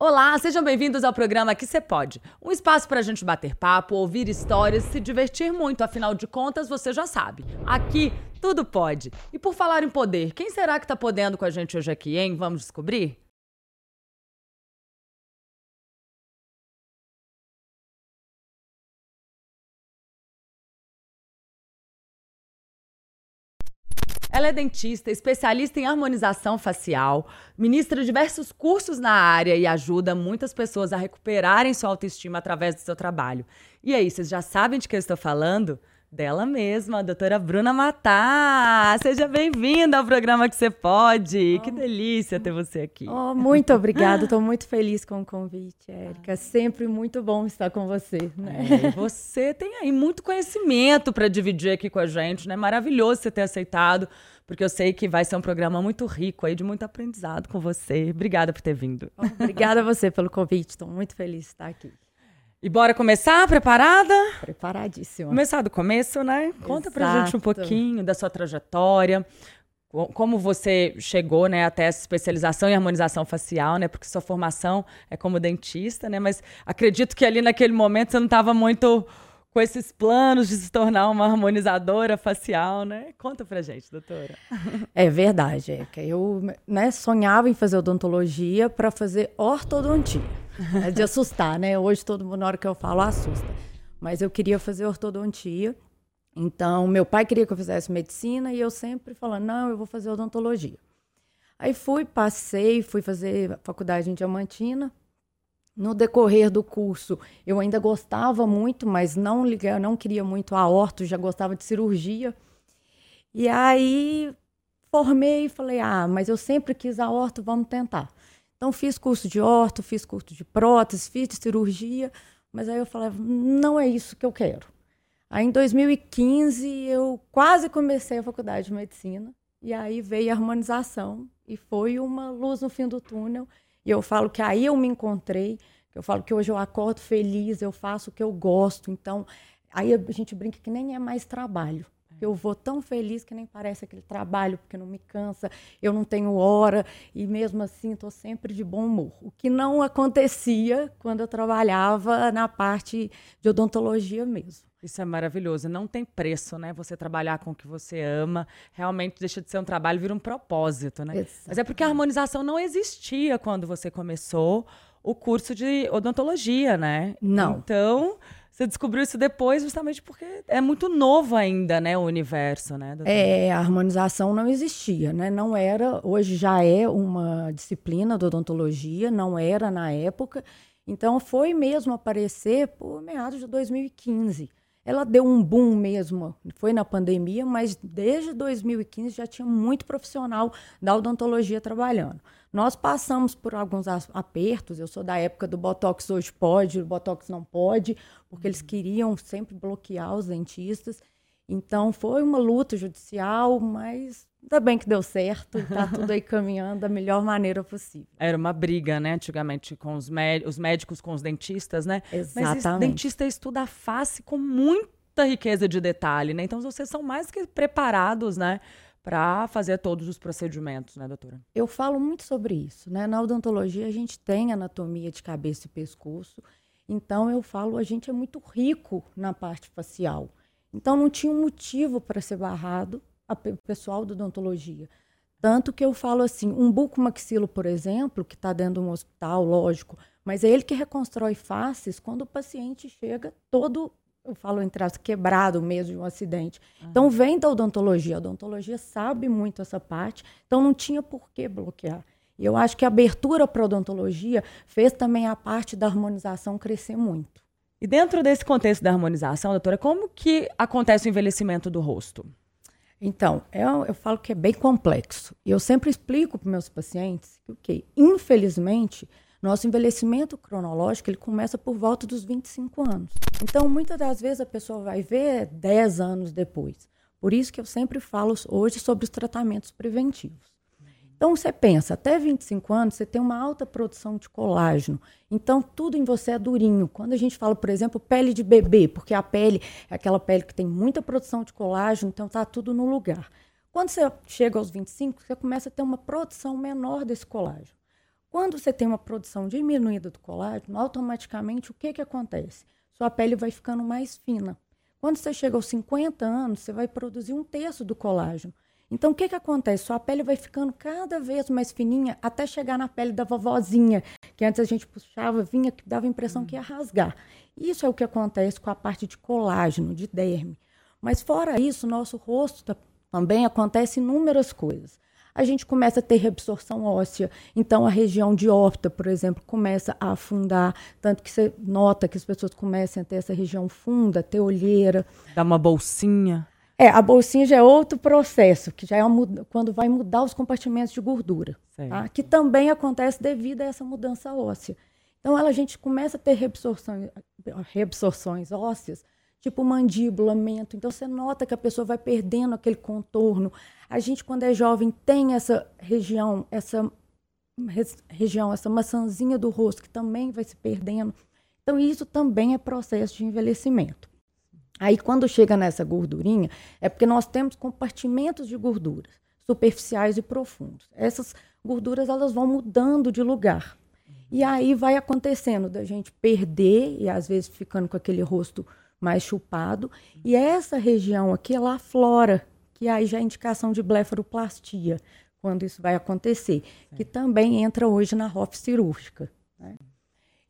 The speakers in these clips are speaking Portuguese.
Olá, sejam bem-vindos ao programa Que Você Pode. Um espaço para a gente bater papo, ouvir histórias, se divertir muito. Afinal de contas, você já sabe. Aqui, tudo pode. E por falar em poder, quem será que está podendo com a gente hoje aqui, hein? Vamos descobrir? Ela é dentista, especialista em harmonização facial, ministra diversos cursos na área e ajuda muitas pessoas a recuperarem sua autoestima através do seu trabalho. E aí, vocês já sabem de que eu estou falando? Dela mesma, a doutora Bruna Matá. Seja bem-vinda ao programa que você pode. Oh. Que delícia ter você aqui. Oh, muito obrigada, estou muito feliz com o convite, Érica. Sempre muito bom estar com você. Né? É, você tem aí muito conhecimento para dividir aqui com a gente, né? Maravilhoso você ter aceitado, porque eu sei que vai ser um programa muito rico aí, de muito aprendizado com você. Obrigada por ter vindo. Oh, obrigada a você pelo convite, estou muito feliz de estar aqui. E bora começar? Preparada? Preparadíssima. Começar do começo, né? Conta Exato. pra gente um pouquinho da sua trajetória, como você chegou, né, até essa especialização em harmonização facial, né? Porque sua formação é como dentista, né? Mas acredito que ali naquele momento você não estava muito com esses planos de se tornar uma harmonizadora facial, né? Conta pra gente, doutora. É verdade, é que eu né, sonhava em fazer odontologia para fazer ortodontia. É de assustar, né? Hoje todo mundo, na hora que eu falo, assusta. Mas eu queria fazer ortodontia. Então, meu pai queria que eu fizesse medicina e eu sempre falando, não, eu vou fazer odontologia. Aí fui, passei, fui fazer faculdade em Diamantina. No decorrer do curso, eu ainda gostava muito, mas não liguei, não queria muito a orto, já gostava de cirurgia. E aí formei e falei: "Ah, mas eu sempre quis a orto, vamos tentar". Então fiz curso de orto, fiz curso de prótese, fiz de cirurgia, mas aí eu falei, não é isso que eu quero. Aí em 2015 eu quase comecei a faculdade de medicina e aí veio a harmonização e foi uma luz no fim do túnel. E eu falo que aí eu me encontrei, eu falo que hoje eu acordo feliz, eu faço o que eu gosto. Então, aí a gente brinca que nem é mais trabalho. Eu vou tão feliz que nem parece aquele trabalho, porque não me cansa, eu não tenho hora, e mesmo assim estou sempre de bom humor. O que não acontecia quando eu trabalhava na parte de odontologia mesmo. Isso é maravilhoso. Não tem preço, né? Você trabalhar com o que você ama. Realmente deixa de ser um trabalho, vira um propósito, né? Exato. Mas é porque a harmonização não existia quando você começou o curso de odontologia, né? Não. Então, você descobriu isso depois justamente porque é muito novo ainda, né, o universo, né? Doutora? É, a harmonização não existia, né? Não era, hoje já é uma disciplina da odontologia, não era na época. Então foi mesmo aparecer por meados de 2015. Ela deu um boom mesmo, foi na pandemia, mas desde 2015 já tinha muito profissional da odontologia trabalhando. Nós passamos por alguns apertos. Eu sou da época do Botox hoje pode, o Botox não pode, porque eles queriam sempre bloquear os dentistas. Então foi uma luta judicial, mas ainda bem que deu certo, está tudo aí caminhando da melhor maneira possível. Era uma briga, né, antigamente com os, os médicos com os dentistas, né? Exatamente. Mas dentista estuda a face com muita riqueza de detalhe, né? Então vocês são mais que preparados, né? Para fazer todos os procedimentos, né, doutora? Eu falo muito sobre isso, né? Na odontologia a gente tem anatomia de cabeça e pescoço, então eu falo a gente é muito rico na parte facial. Então não tinha um motivo para ser barrado o pessoal da odontologia. Tanto que eu falo assim, um bucomaxilo, por exemplo, que está dentro de um hospital, lógico, mas é ele que reconstrói faces quando o paciente chega todo eu falo entre as quebrado mesmo de um acidente. Uhum. Então vem da odontologia. A odontologia sabe muito essa parte, então não tinha por que bloquear. E eu acho que a abertura para a odontologia fez também a parte da harmonização crescer muito. E dentro desse contexto da harmonização, doutora, como que acontece o envelhecimento do rosto? Então, eu, eu falo que é bem complexo. E eu sempre explico para meus pacientes que, okay, infelizmente, nosso envelhecimento cronológico ele começa por volta dos 25 anos. Então, muitas das vezes a pessoa vai ver 10 anos depois. Por isso que eu sempre falo hoje sobre os tratamentos preventivos. Então, você pensa, até 25 anos, você tem uma alta produção de colágeno. Então, tudo em você é durinho. Quando a gente fala, por exemplo, pele de bebê, porque a pele é aquela pele que tem muita produção de colágeno, então está tudo no lugar. Quando você chega aos 25, você começa a ter uma produção menor desse colágeno. Quando você tem uma produção diminuída do colágeno, automaticamente o que, que acontece? Sua pele vai ficando mais fina. Quando você chega aos 50 anos, você vai produzir um terço do colágeno. Então, o que, que acontece? Sua pele vai ficando cada vez mais fininha até chegar na pele da vovozinha, que antes a gente puxava, vinha, que dava a impressão que ia rasgar. Isso é o que acontece com a parte de colágeno, de derme. Mas, fora isso, nosso rosto tá, também acontece inúmeras coisas. A gente começa a ter reabsorção óssea, então a região de órbita, por exemplo, começa a afundar, tanto que você nota que as pessoas começam a ter essa região funda, ter olheira. Dá uma bolsinha. É, a bolsinha já é outro processo, que já é uma, quando vai mudar os compartimentos de gordura, tá? que também acontece devido a essa mudança óssea. Então, ela, a gente começa a ter reabsorções, reabsorções ósseas, tipo mandíbula, mento. Então, você nota que a pessoa vai perdendo aquele contorno. A gente, quando é jovem, tem essa região, essa região, essa maçãzinha do rosto que também vai se perdendo. Então, isso também é processo de envelhecimento. Aí, quando chega nessa gordurinha, é porque nós temos compartimentos de gorduras, superficiais e profundos. Essas gorduras elas vão mudando de lugar. E aí vai acontecendo da gente perder, e às vezes ficando com aquele rosto mais chupado. E essa região aqui, ela aflora, que aí já é indicação de blefaroplastia, quando isso vai acontecer, que também entra hoje na ROF cirúrgica. Né?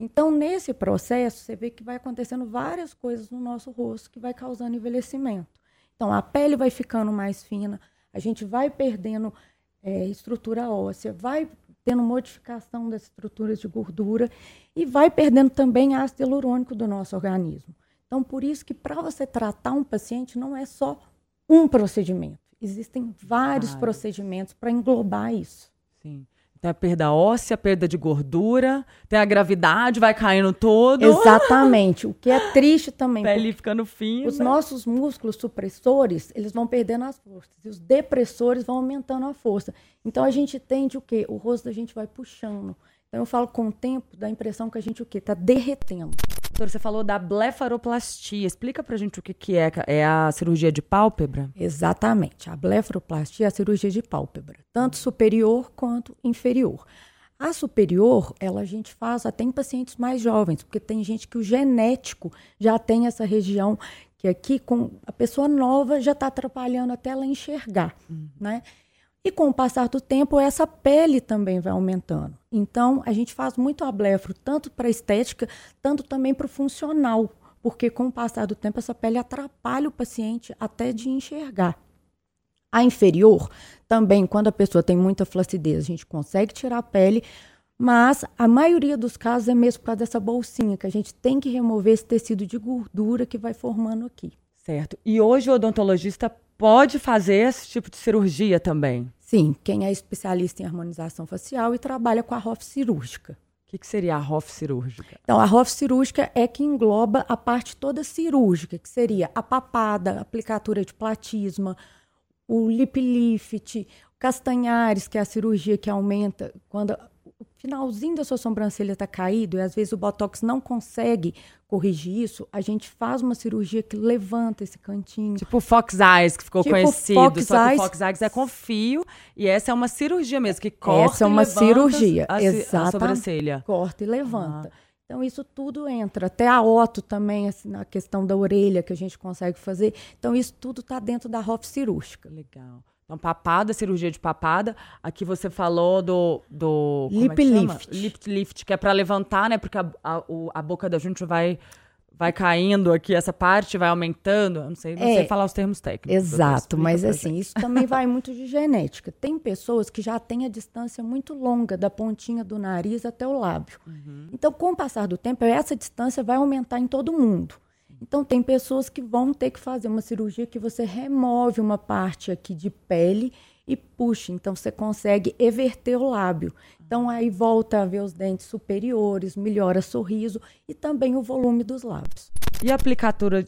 Então, nesse processo, você vê que vai acontecendo várias coisas no nosso rosto que vai causando envelhecimento. Então, a pele vai ficando mais fina, a gente vai perdendo é, estrutura óssea, vai tendo modificação das estruturas de gordura e vai perdendo também ácido hialurônico do nosso organismo. Então, por isso que para você tratar um paciente não é só um procedimento. Existem vários ah, procedimentos para englobar isso. Sim. Tem a perda óssea, perda de gordura, tem a gravidade, vai caindo todo. Exatamente. O que é triste também. Pele ficando fina. Os nossos músculos supressores, eles vão perdendo as forças. E os depressores vão aumentando a força. Então a gente tende o quê? O rosto da gente vai puxando. Então eu falo com o tempo, dá a impressão que a gente o quê? Tá derretendo. Doutor, você falou da blefaroplastia. Explica pra gente o que, que é. É a cirurgia de pálpebra? Exatamente. A blefaroplastia é a cirurgia de pálpebra, tanto superior quanto inferior. A superior, ela a gente faz até em pacientes mais jovens, porque tem gente que o genético já tem essa região que aqui com a pessoa nova já está atrapalhando até ela enxergar, uhum. né? E com o passar do tempo, essa pele também vai aumentando. Então, a gente faz muito a blefro, tanto para estética, tanto também para o funcional, porque com o passar do tempo, essa pele atrapalha o paciente até de enxergar. A inferior, também, quando a pessoa tem muita flacidez, a gente consegue tirar a pele, mas a maioria dos casos é mesmo por causa dessa bolsinha, que a gente tem que remover esse tecido de gordura que vai formando aqui. Certo. E hoje o odontologista pode fazer esse tipo de cirurgia também? Sim, quem é especialista em harmonização facial e trabalha com a ROF cirúrgica. O que, que, seria a ROF cirúrgica? Então, a ROF cirúrgica é que engloba a parte toda cirúrgica, que seria a papada, a aplicatura de platisma, o lip lift, o castanhares, que é a cirurgia que aumenta quando o finalzinho da sua sobrancelha está caído e às vezes o botox não consegue corrigir isso, a gente faz uma cirurgia que levanta esse cantinho. Tipo o Fox Eyes, que ficou tipo conhecido. Fox só que o Fox Eyes é com fio e essa é uma cirurgia mesmo, que corta Essa é uma cirurgia, a, a sobrancelha. Corta e levanta. Ah. Então, isso tudo entra. Até a oto também, assim, na questão da orelha que a gente consegue fazer. Então, isso tudo está dentro da ROF cirúrgica. Legal. Então, papada, cirurgia de papada. Aqui você falou do. do lip é lift. Lip lift, que é para levantar, né? Porque a, a, a boca da gente vai vai caindo aqui, essa parte vai aumentando. Eu não sei, não é, sei falar os termos técnicos. Exato, mas assim, gente. isso também vai muito de genética. Tem pessoas que já têm a distância muito longa da pontinha do nariz até o lábio. Uhum. Então, com o passar do tempo, essa distância vai aumentar em todo mundo. Então, tem pessoas que vão ter que fazer uma cirurgia que você remove uma parte aqui de pele e puxa. Então, você consegue everter o lábio. Então, aí volta a ver os dentes superiores, melhora sorriso e também o volume dos lábios. E a aplicatura.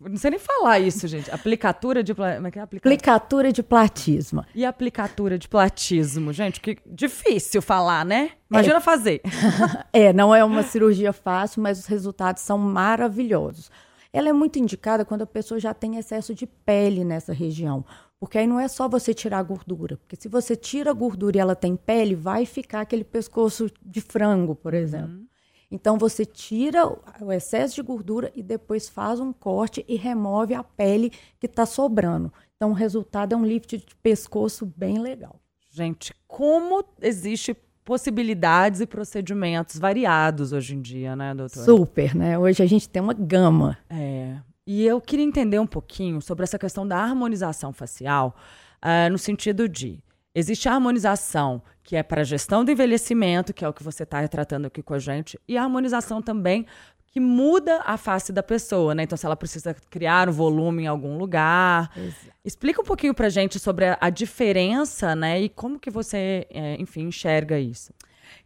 Não sei nem falar isso, gente. Aplicatura de. Como é que é? Aplicatura, aplicatura de platismo. E aplicatura de platismo, gente? Que difícil falar, né? Imagina é. fazer. é, não é uma cirurgia fácil, mas os resultados são maravilhosos. Ela é muito indicada quando a pessoa já tem excesso de pele nessa região. Porque aí não é só você tirar a gordura. Porque se você tira a gordura e ela tem pele, vai ficar aquele pescoço de frango, por exemplo. Uhum. Então você tira o excesso de gordura e depois faz um corte e remove a pele que está sobrando. Então o resultado é um lift de pescoço bem legal. Gente, como existe possibilidades e procedimentos variados hoje em dia, né, doutora? Super, né? Hoje a gente tem uma gama. É. E eu queria entender um pouquinho sobre essa questão da harmonização facial, uh, no sentido de existe a harmonização que é para a gestão do envelhecimento, que é o que você está tratando aqui com a gente, e a harmonização também que muda a face da pessoa, né? Então, se ela precisa criar um volume em algum lugar. Exato. Explica um pouquinho pra gente sobre a, a, diferença, né? E como que você, é, enfim, enxerga isso.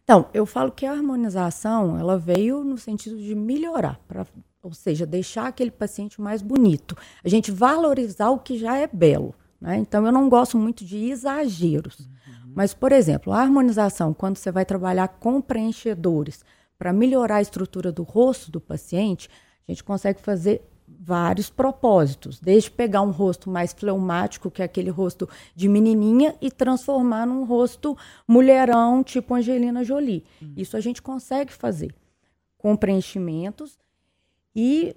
Então, eu falo que a harmonização, ela veio no sentido de melhorar, pra, ou seja, deixar aquele paciente mais bonito. A gente valorizar o que já é belo. Né? Então, eu não gosto muito de exageros. Uhum. Mas, por exemplo, a harmonização, quando você vai trabalhar com preenchedores para melhorar a estrutura do rosto do paciente, a gente consegue fazer vários propósitos, desde pegar um rosto mais fleumático, que é aquele rosto de menininha, e transformar num rosto mulherão, tipo Angelina Jolie. Uhum. Isso a gente consegue fazer com preenchimentos e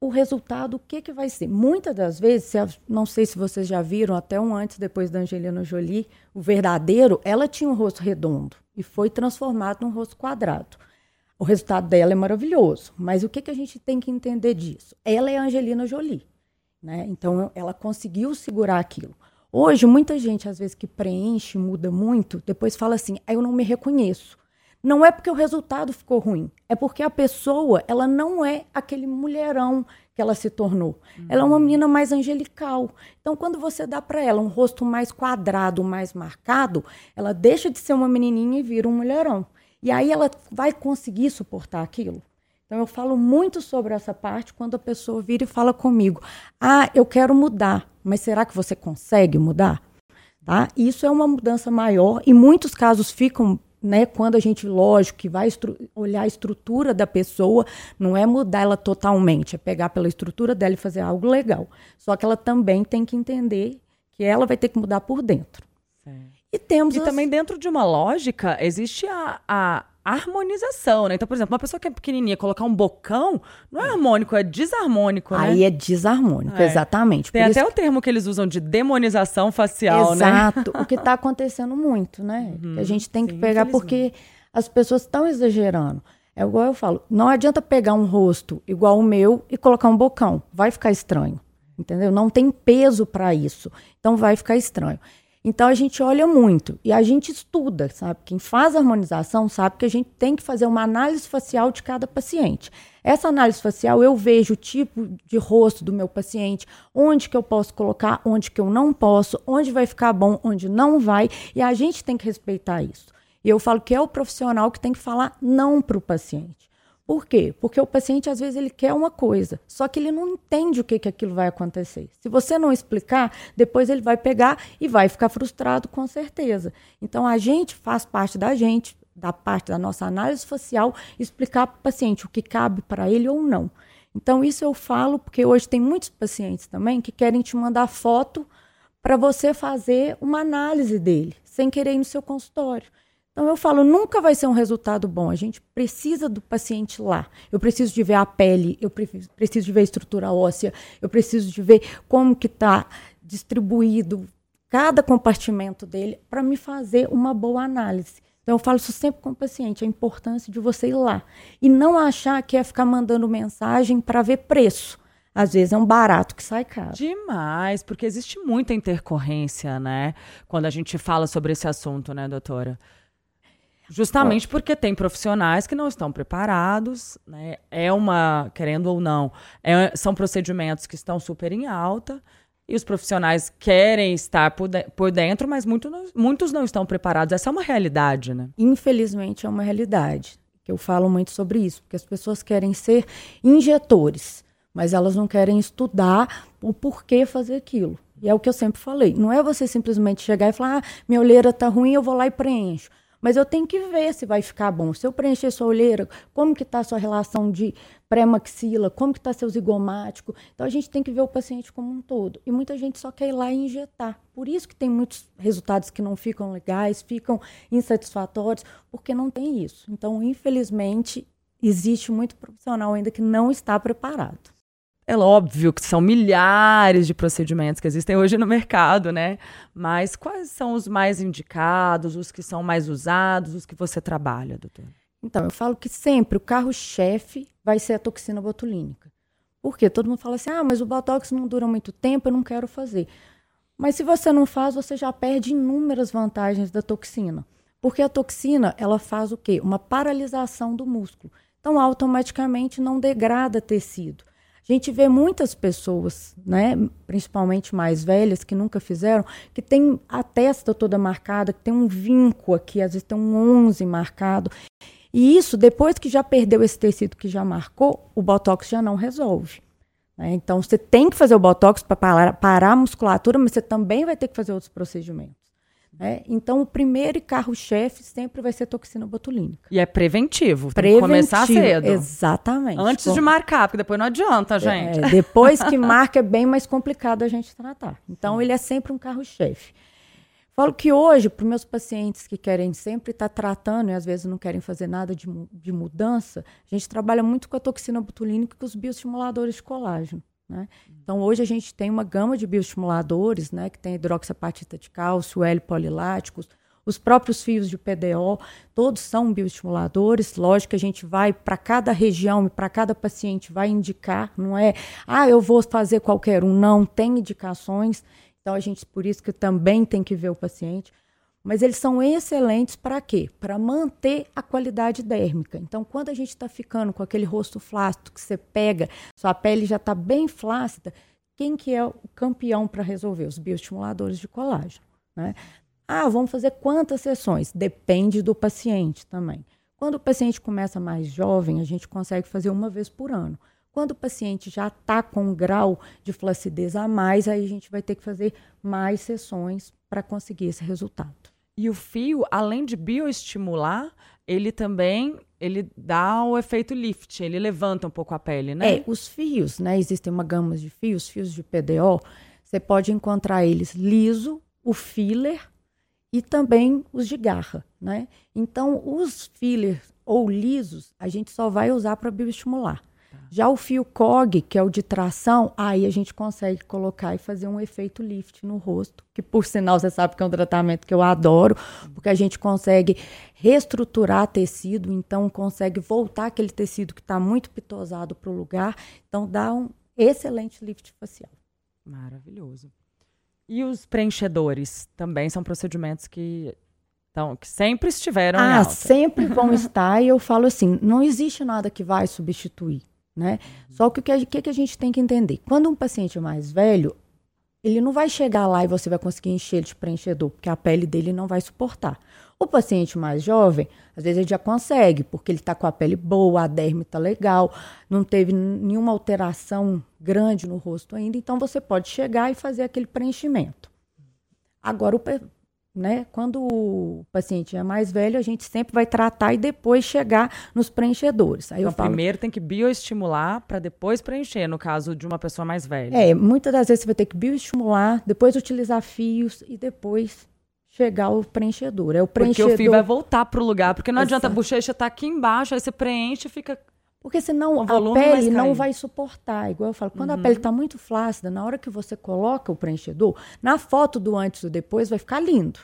o resultado, o que, que vai ser? Muitas das vezes, não sei se vocês já viram, até um antes depois da Angelina Jolie, o verdadeiro, ela tinha um rosto redondo e foi transformado num rosto quadrado. O resultado dela é maravilhoso, mas o que, que a gente tem que entender disso? Ela é a Angelina Jolie, né? Então ela conseguiu segurar aquilo. Hoje, muita gente, às vezes, que preenche, muda muito, depois fala assim: ah, eu não me reconheço. Não é porque o resultado ficou ruim, é porque a pessoa, ela não é aquele mulherão que ela se tornou. Uhum. Ela é uma menina mais angelical. Então, quando você dá para ela um rosto mais quadrado, mais marcado, ela deixa de ser uma menininha e vira um mulherão. E aí ela vai conseguir suportar aquilo. Então, eu falo muito sobre essa parte quando a pessoa vira e fala comigo: Ah, eu quero mudar, mas será que você consegue mudar? Tá? Isso é uma mudança maior e muitos casos ficam né, quando a gente, lógico, que vai olhar a estrutura da pessoa, não é mudar ela totalmente, é pegar pela estrutura dela e fazer algo legal. Só que ela também tem que entender que ela vai ter que mudar por dentro. E temos. E as... também dentro de uma lógica existe a, a harmonização, né? Então, por exemplo, uma pessoa que é pequenininha colocar um bocão não é harmônico, é desarmônico, né? Aí é desarmônico, é. exatamente. Tem Por até o termo que eles usam de demonização facial, Exato. né? Exato, o que está acontecendo muito, né? Uhum, a gente tem sim, que pegar porque as pessoas estão exagerando. É igual eu falo, não adianta pegar um rosto igual o meu e colocar um bocão, vai ficar estranho, entendeu? Não tem peso para isso, então vai ficar estranho. Então a gente olha muito e a gente estuda, sabe? Quem faz harmonização sabe que a gente tem que fazer uma análise facial de cada paciente. Essa análise facial eu vejo o tipo de rosto do meu paciente, onde que eu posso colocar, onde que eu não posso, onde vai ficar bom, onde não vai, e a gente tem que respeitar isso. E eu falo que é o profissional que tem que falar não para o paciente. Por quê? Porque o paciente, às vezes, ele quer uma coisa, só que ele não entende o que, que aquilo vai acontecer. Se você não explicar, depois ele vai pegar e vai ficar frustrado, com certeza. Então, a gente faz parte da gente, da parte da nossa análise facial, explicar para o paciente o que cabe para ele ou não. Então, isso eu falo porque hoje tem muitos pacientes também que querem te mandar foto para você fazer uma análise dele, sem querer ir no seu consultório. Então eu falo, nunca vai ser um resultado bom. A gente precisa do paciente lá. Eu preciso de ver a pele, eu preciso de ver a estrutura óssea, eu preciso de ver como que está distribuído cada compartimento dele para me fazer uma boa análise. Então eu falo isso sempre com o paciente, a importância de você ir lá e não achar que é ficar mandando mensagem para ver preço. Às vezes é um barato que sai caro. Demais, porque existe muita intercorrência, né? Quando a gente fala sobre esse assunto, né, doutora? Justamente porque tem profissionais que não estão preparados, né? É uma, querendo ou não, é, são procedimentos que estão super em alta e os profissionais querem estar por, de, por dentro, mas muito, muitos não estão preparados. Essa é uma realidade, né? Infelizmente é uma realidade. Eu falo muito sobre isso, porque as pessoas querem ser injetores, mas elas não querem estudar o porquê fazer aquilo. E é o que eu sempre falei. Não é você simplesmente chegar e falar, ah, minha olheira tá ruim, eu vou lá e preencho. Mas eu tenho que ver se vai ficar bom. Se eu preencher sua olheira, como que está a sua relação de pré-maxila, como que está seu zigomático. Então, a gente tem que ver o paciente como um todo. E muita gente só quer ir lá e injetar. Por isso que tem muitos resultados que não ficam legais, ficam insatisfatórios, porque não tem isso. Então, infelizmente, existe muito profissional ainda que não está preparado. É óbvio que são milhares de procedimentos que existem hoje no mercado, né? Mas quais são os mais indicados, os que são mais usados, os que você trabalha, doutor? Então, eu falo que sempre o carro-chefe vai ser a toxina botulínica. Por quê? Todo mundo fala assim: ah, mas o botox não dura muito tempo, eu não quero fazer. Mas se você não faz, você já perde inúmeras vantagens da toxina. Porque a toxina, ela faz o quê? Uma paralisação do músculo. Então, automaticamente não degrada tecido. A gente vê muitas pessoas, né, principalmente mais velhas, que nunca fizeram, que tem a testa toda marcada, que tem um vinco aqui, às vezes tem um 11 marcado. E isso, depois que já perdeu esse tecido que já marcou, o botox já não resolve. Né? Então, você tem que fazer o botox para parar, parar a musculatura, mas você também vai ter que fazer outros procedimentos. Né? Então, o primeiro carro-chefe sempre vai ser toxina botulínica. E é preventivo, tem preventivo, que começar cedo. Exatamente. Antes Bom, de marcar, porque depois não adianta, é, gente. É, depois que marca é bem mais complicado a gente tratar. Então, ele é sempre um carro-chefe. Falo que hoje, para os meus pacientes que querem sempre estar tá tratando e às vezes não querem fazer nada de, de mudança, a gente trabalha muito com a toxina botulínica e com os bioestimuladores de colágeno. Né? Então, hoje a gente tem uma gama de bioestimuladores, né, que tem hidroxapatita de cálcio, L-poliláticos, os próprios fios de PDO, todos são bioestimuladores. Lógico que a gente vai para cada região e para cada paciente vai indicar, não é, ah, eu vou fazer qualquer um, não, tem indicações. Então, a gente, por isso que também tem que ver o paciente. Mas eles são excelentes para quê? Para manter a qualidade dérmica. Então, quando a gente está ficando com aquele rosto flácido que você pega, sua pele já está bem flácida, quem que é o campeão para resolver? Os bioestimuladores de colágeno. Né? Ah, vamos fazer quantas sessões? Depende do paciente também. Quando o paciente começa mais jovem, a gente consegue fazer uma vez por ano. Quando o paciente já está com um grau de flacidez a mais, aí a gente vai ter que fazer mais sessões para conseguir esse resultado. E o fio, além de bioestimular, ele também ele dá o efeito lift, ele levanta um pouco a pele, né? É, os fios, né? Existem uma gama de fios, fios de PDO, você pode encontrar eles liso, o filler e também os de garra, né? Então, os fillers ou lisos, a gente só vai usar para bioestimular. Já o fio COG, que é o de tração, aí a gente consegue colocar e fazer um efeito lift no rosto, que por sinal você sabe que é um tratamento que eu adoro, porque a gente consegue reestruturar tecido, então consegue voltar aquele tecido que está muito pitosado para o lugar, então dá um excelente lift facial. Maravilhoso. E os preenchedores também são procedimentos que então, que sempre estiveram ah, sempre vão estar, e eu falo assim, não existe nada que vai substituir. Né? Só que o que, que, a gente tem que entender? Quando um paciente mais velho, ele não vai chegar lá e você vai conseguir encher ele de preenchedor, porque a pele dele não vai suportar. O paciente mais jovem, às vezes ele já consegue, porque ele está com a pele boa, a derme está legal, não teve nenhuma alteração grande no rosto ainda, então você pode chegar e fazer aquele preenchimento. Agora, o né? Quando o paciente é mais velho, a gente sempre vai tratar e depois chegar nos preenchedores. Aí então, falo, primeiro tem que bioestimular para depois preencher, no caso de uma pessoa mais velha. É, muitas das vezes você vai ter que bioestimular, depois utilizar fios e depois chegar ao preenchedor. É o preenchedor... Porque o fio vai voltar para o lugar, porque não Exato. adianta a bochecha estar tá aqui embaixo, aí você preenche e fica porque senão a pele não vai suportar. Igual eu falo, quando uhum. a pele está muito flácida, na hora que você coloca o preenchedor, na foto do antes e do depois vai ficar lindo.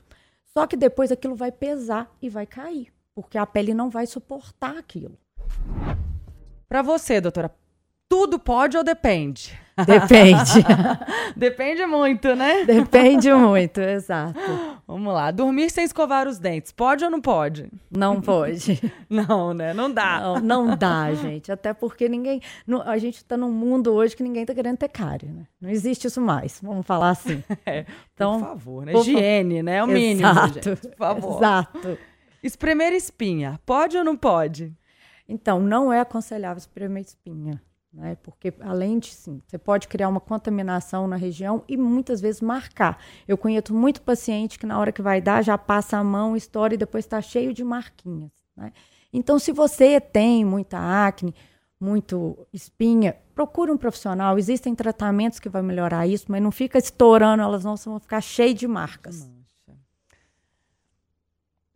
Só que depois aquilo vai pesar e vai cair, porque a pele não vai suportar aquilo. Para você, doutora, tudo pode ou depende? Depende. Depende muito, né? Depende muito, exato. Vamos lá. Dormir sem escovar os dentes. Pode ou não pode? Não pode. não, né? Não dá. Não, não dá, gente. Até porque ninguém. a gente está num mundo hoje que ninguém está querendo ter cárie, né? Não existe isso mais. Vamos falar assim. É, então, por favor, né? Por Higiene, né? É o mínimo, exato, gente. Por favor. Exato. Espremer espinha. Pode ou não pode? Então, não é aconselhável espremer espinha. Né? Porque, além de, sim, você pode criar uma contaminação na região e muitas vezes marcar. Eu conheço muito paciente que, na hora que vai dar, já passa a mão, estoura e depois está cheio de marquinhas. Né? Então, se você tem muita acne, muito espinha, procure um profissional. Existem tratamentos que vão melhorar isso, mas não fica estourando, elas não vão ficar cheias de marcas.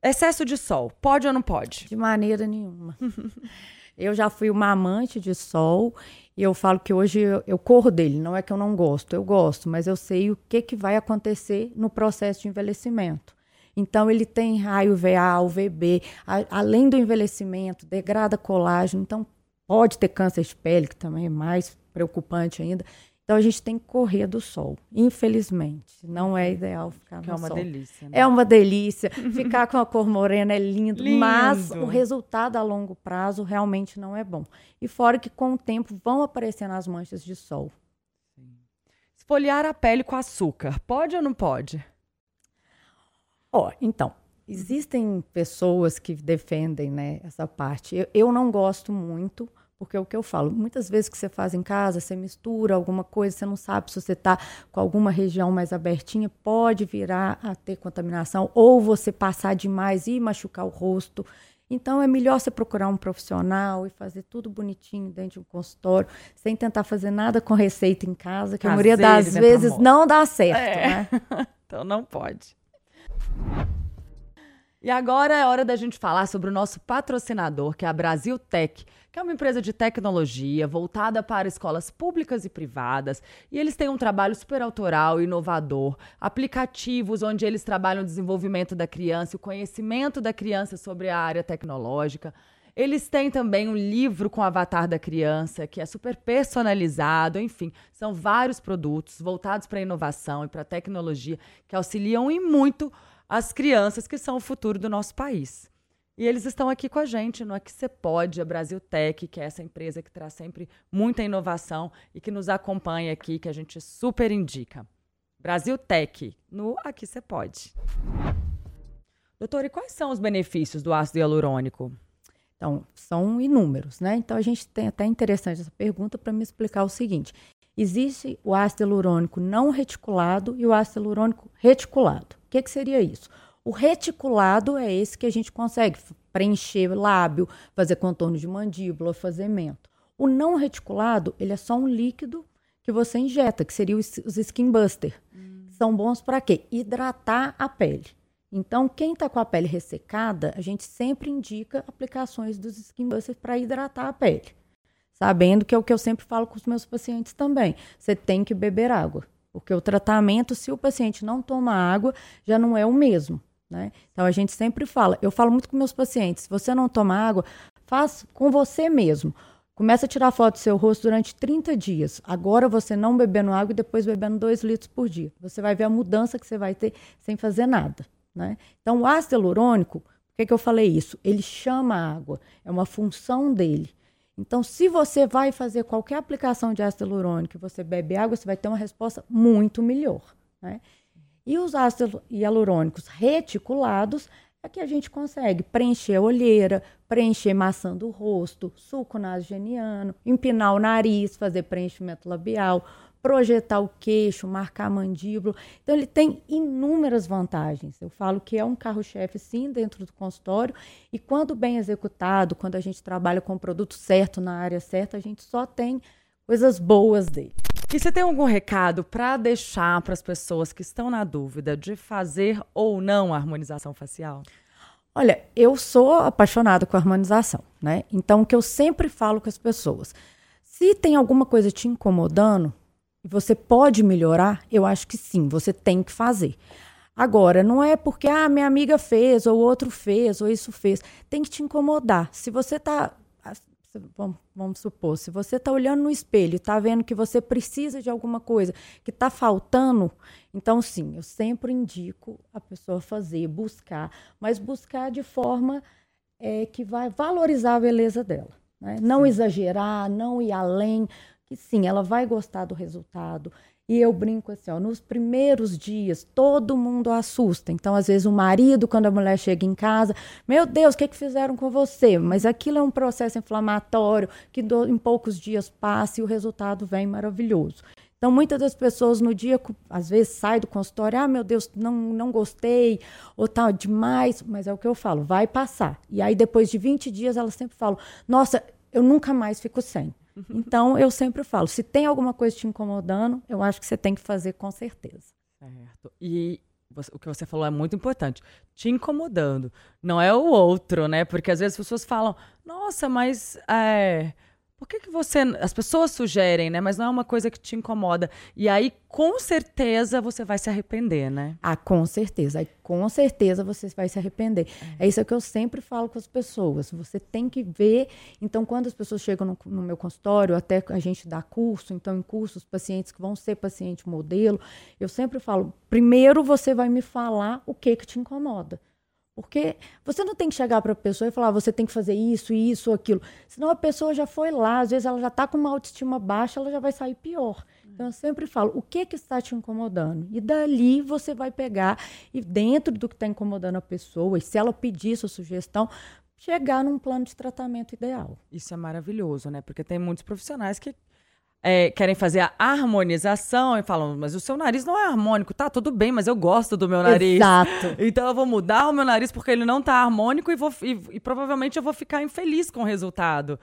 Excesso de sol, pode ou não pode? De maneira nenhuma. eu já fui uma amante de sol e eu falo que hoje eu, eu, corro dele. Não é que eu não gosto, eu gosto, mas eu sei o que, que vai acontecer no processo de envelhecimento. Então, ele tem raio VA, UVB, a, além do envelhecimento, degrada colágeno. Então, pode ter câncer de pele, que também é mais preocupante ainda. Então a gente tem que correr do sol. Infelizmente, não é ideal ficar no é uma sol. delícia. Né? É uma delícia. Ficar com a cor morena é lindo, lindo, mas o resultado a longo prazo realmente não é bom. E fora que com o tempo vão aparecendo as manchas de sol. Esfoliar a pele com açúcar, pode ou não pode? Ó, oh, então, existem pessoas que defendem, né, essa parte. Eu, eu não gosto muito porque é o que eu falo, muitas vezes que você faz em casa, você mistura alguma coisa, você não sabe se você está com alguma região mais abertinha, pode virar a ter contaminação, ou você passar demais e machucar o rosto. Então é melhor você procurar um profissional e fazer tudo bonitinho dentro de um consultório, sem tentar fazer nada com receita em casa, que Caseiro, a maioria das vezes não dá certo. É. Né? então não pode. E agora é hora da gente falar sobre o nosso patrocinador, que é a Brasil Tech, que é uma empresa de tecnologia voltada para escolas públicas e privadas. E eles têm um trabalho super autoral inovador, aplicativos onde eles trabalham o desenvolvimento da criança, o conhecimento da criança sobre a área tecnológica. Eles têm também um livro com o avatar da criança, que é super personalizado, enfim, são vários produtos voltados para a inovação e para a tecnologia que auxiliam e muito as crianças que são o futuro do nosso país. E eles estão aqui com a gente no Aqui Você Pode, a Brasil Tech, que é essa empresa que traz sempre muita inovação e que nos acompanha aqui, que a gente super indica. Brasil Tech, no Aqui Você Pode. Doutor, e quais são os benefícios do ácido hialurônico? Então, são inúmeros, né? Então, a gente tem até interessante essa pergunta para me explicar o seguinte. Existe o ácido hialurônico não reticulado e o ácido hialurônico reticulado. O que, que seria isso? O reticulado é esse que a gente consegue preencher lábio, fazer contorno de mandíbula, fazer mento. O não reticulado, ele é só um líquido que você injeta, que seria os, os skin buster. Hum. São bons para quê? Hidratar a pele. Então, quem está com a pele ressecada, a gente sempre indica aplicações dos skin busters para hidratar a pele. Sabendo que é o que eu sempre falo com os meus pacientes também. Você tem que beber água. Porque o tratamento, se o paciente não toma água, já não é o mesmo. Né? Então a gente sempre fala, eu falo muito com meus pacientes, se você não toma água, faz com você mesmo. Começa a tirar foto do seu rosto durante 30 dias. Agora você não bebendo água e depois bebendo 2 litros por dia. Você vai ver a mudança que você vai ter sem fazer nada. Né? Então o ácido hialurônico, por que, que eu falei isso? Ele chama a água, é uma função dele. Então, se você vai fazer qualquer aplicação de ácido hialurônico e você bebe água, você vai ter uma resposta muito melhor. Né? E os ácidos hialurônicos reticulados é que a gente consegue preencher a olheira, preencher maçã do rosto, suco nasogeniano, empinar o nariz, fazer preenchimento labial, projetar o queixo, marcar a mandíbula. Então, ele tem inúmeras vantagens. Eu falo que é um carro-chefe, sim, dentro do consultório. E quando bem executado, quando a gente trabalha com o produto certo, na área certa, a gente só tem coisas boas dele. E você tem algum recado para deixar para as pessoas que estão na dúvida de fazer ou não a harmonização facial? Olha, eu sou apaixonada com a harmonização, né? Então, o que eu sempre falo com as pessoas, se tem alguma coisa te incomodando, e você pode melhorar, eu acho que sim, você tem que fazer. Agora, não é porque ah, minha amiga fez, ou outro fez, ou isso fez. Tem que te incomodar. Se você está vamos, vamos, supor, se você está olhando no espelho e está vendo que você precisa de alguma coisa que está faltando, então sim, eu sempre indico a pessoa fazer, buscar, mas buscar de forma é, que vai valorizar a beleza dela. Né? Não exagerar, não ir além, que sim, ela vai gostar do resultado. E eu brinco assim, ó, nos primeiros dias todo mundo assusta. Então, às vezes, o marido, quando a mulher chega em casa, meu Deus, o que, que fizeram com você? Mas aquilo é um processo inflamatório que do, em poucos dias passa e o resultado vem maravilhoso. Então, muitas das pessoas no dia, às vezes, sai do consultório, ah, meu Deus, não, não gostei, ou tá demais, mas é o que eu falo, vai passar. E aí, depois de 20 dias, elas sempre falam, nossa, eu nunca mais fico sem. Então, eu sempre falo, se tem alguma coisa te incomodando, eu acho que você tem que fazer com certeza. Certo. E o que você falou é muito importante. Te incomodando. Não é o outro, né? Porque às vezes as pessoas falam, nossa, mas é, por que, que você. As pessoas sugerem, né? Mas não é uma coisa que te incomoda. E aí, com certeza, você vai se arrepender, né? Ah, com certeza. Aí, com certeza, você vai se arrepender. É. é isso que eu sempre falo com as pessoas. Você tem que ver. Então, quando as pessoas chegam no, no meu consultório, até a gente dá curso, então, em cursos, pacientes que vão ser paciente modelo, eu sempre falo: primeiro você vai me falar o que, que te incomoda. Porque você não tem que chegar para a pessoa e falar, ah, você tem que fazer isso, isso, aquilo. Senão a pessoa já foi lá, às vezes ela já está com uma autoestima baixa, ela já vai sair pior. Então eu sempre falo, o que que está te incomodando? E dali você vai pegar e dentro do que está incomodando a pessoa, e se ela pedir sua sugestão, chegar num plano de tratamento ideal. Isso é maravilhoso, né? Porque tem muitos profissionais que é, querem fazer a harmonização e falam, mas o seu nariz não é harmônico, tá? Tudo bem, mas eu gosto do meu nariz. Exato. Então eu vou mudar o meu nariz porque ele não tá harmônico e, vou, e, e provavelmente eu vou ficar infeliz com o resultado.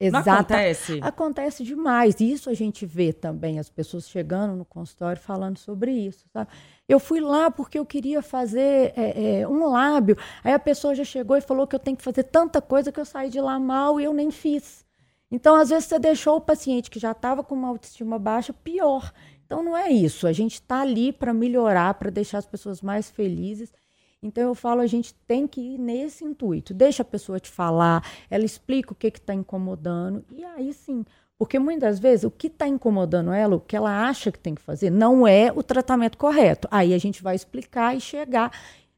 Exato. Não acontece? Acontece demais. Isso a gente vê também, as pessoas chegando no consultório falando sobre isso, sabe? Eu fui lá porque eu queria fazer é, é, um lábio. Aí a pessoa já chegou e falou que eu tenho que fazer tanta coisa que eu saí de lá mal e eu nem fiz. Então, às vezes, você deixou o paciente que já estava com uma autoestima baixa pior. Então, não é isso. A gente está ali para melhorar, para deixar as pessoas mais felizes. Então, eu falo, a gente tem que ir nesse intuito. Deixa a pessoa te falar, ela explica o que está incomodando. E aí sim. Porque muitas vezes o que está incomodando ela, o que ela acha que tem que fazer, não é o tratamento correto. Aí a gente vai explicar e chegar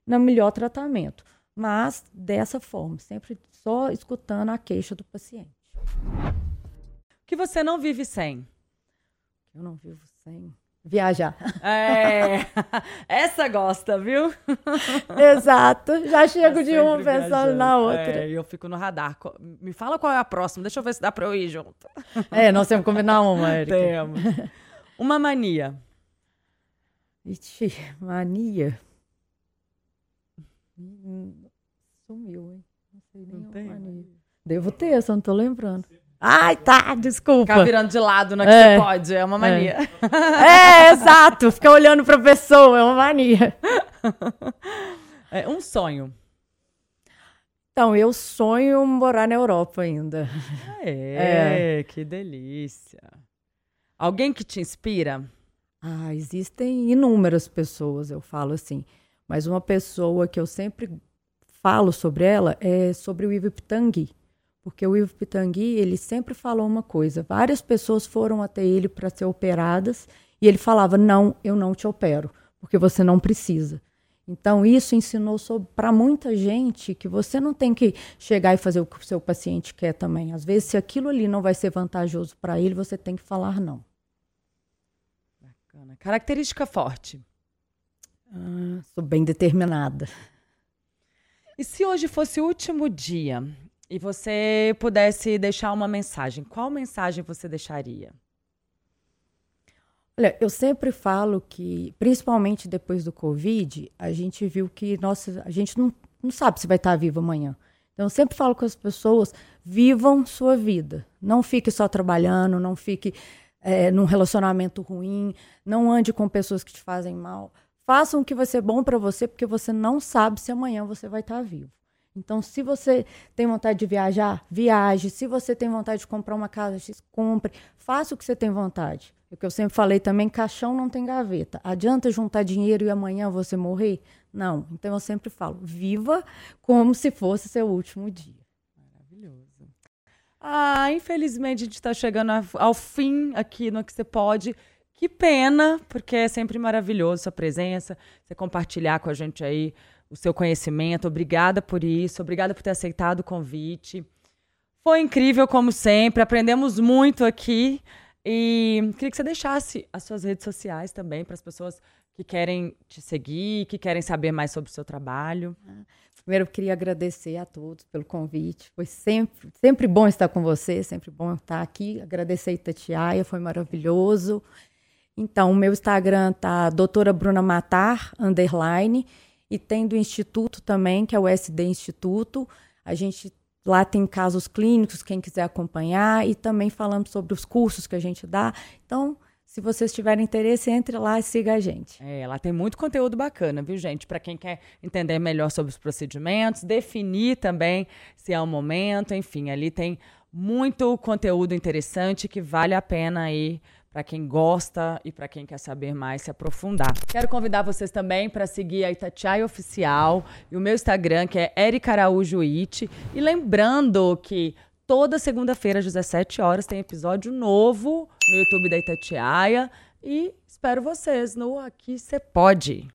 no melhor tratamento. Mas dessa forma, sempre só escutando a queixa do paciente. O que você não vive sem? Eu não vivo sem. Viajar. É, essa gosta, viu? Exato. Já chego de uma pensando viajando. na outra. É, eu fico no radar. Me fala qual é a próxima. Deixa eu ver se dá pra eu ir junto. É, nós temos que combinar uma, Erika. Temos. Uma mania. Ixi, mania. Sumiu, hein? Não sei nem não tem. mania. Devo ter, só não tô lembrando. Ai, tá, desculpa. Ficar virando de lado na é que é. você pode, é uma mania. É, é exato. Ficar olhando pra pessoa, é uma mania. É um sonho. Então, eu sonho morar na Europa ainda. É, é, que delícia. Alguém que te inspira? Ah, existem inúmeras pessoas, eu falo assim. Mas uma pessoa que eu sempre falo sobre ela é sobre o Ivo Pitangui porque o Ivo Pitangui, ele sempre falou uma coisa. Várias pessoas foram até ele para ser operadas e ele falava: "Não, eu não te opero, porque você não precisa". Então isso ensinou para muita gente que você não tem que chegar e fazer o que o seu paciente quer também. Às vezes, se aquilo ali não vai ser vantajoso para ele, você tem que falar não. Bacana. Característica forte. Ah, sou bem determinada. E se hoje fosse o último dia e você pudesse deixar uma mensagem, qual mensagem você deixaria? Olha, eu sempre falo que, principalmente depois do Covid, a gente viu que nossa, a gente não, não sabe se vai estar vivo amanhã. Então, eu sempre falo com as pessoas: vivam sua vida. Não fique só trabalhando, não fique é, num relacionamento ruim, não ande com pessoas que te fazem mal. Façam o que vai ser bom para você, porque você não sabe se amanhã você vai estar vivo. Então, se você tem vontade de viajar, viaje. Se você tem vontade de comprar uma casa, compre. Faça o que você tem vontade. É o que eu sempre falei também, caixão não tem gaveta. Adianta juntar dinheiro e amanhã você morrer? Não. Então, eu sempre falo, viva como se fosse seu último dia. Maravilhoso. Ah, infelizmente a gente está chegando ao fim aqui no Que Você Pode. Que pena, porque é sempre maravilhoso sua presença, você compartilhar com a gente aí o seu conhecimento. Obrigada por isso, obrigada por ter aceitado o convite. Foi incrível, como sempre, aprendemos muito aqui. E queria que você deixasse as suas redes sociais também para as pessoas que querem te seguir, que querem saber mais sobre o seu trabalho. Primeiro, eu queria agradecer a todos pelo convite. Foi sempre, sempre bom estar com você, sempre bom estar aqui. Agradecer a Itatiaia, foi maravilhoso. Então, o meu Instagram tá doutora Bruna Matar, underline, e tem do Instituto também, que é o SD Instituto. A gente lá tem casos clínicos, quem quiser acompanhar, e também falamos sobre os cursos que a gente dá. Então, se vocês tiverem interesse, entre lá e siga a gente. É, lá tem muito conteúdo bacana, viu, gente? Para quem quer entender melhor sobre os procedimentos, definir também se é o momento, enfim, ali tem muito conteúdo interessante que vale a pena aí para quem gosta e para quem quer saber mais, se aprofundar. Quero convidar vocês também para seguir a Itatiaia Oficial e o meu Instagram, que é Erika Araújo It. E lembrando que Toda segunda-feira, às 17 horas, tem episódio novo no YouTube da Itatiaia. E espero vocês no Aqui Você Pode.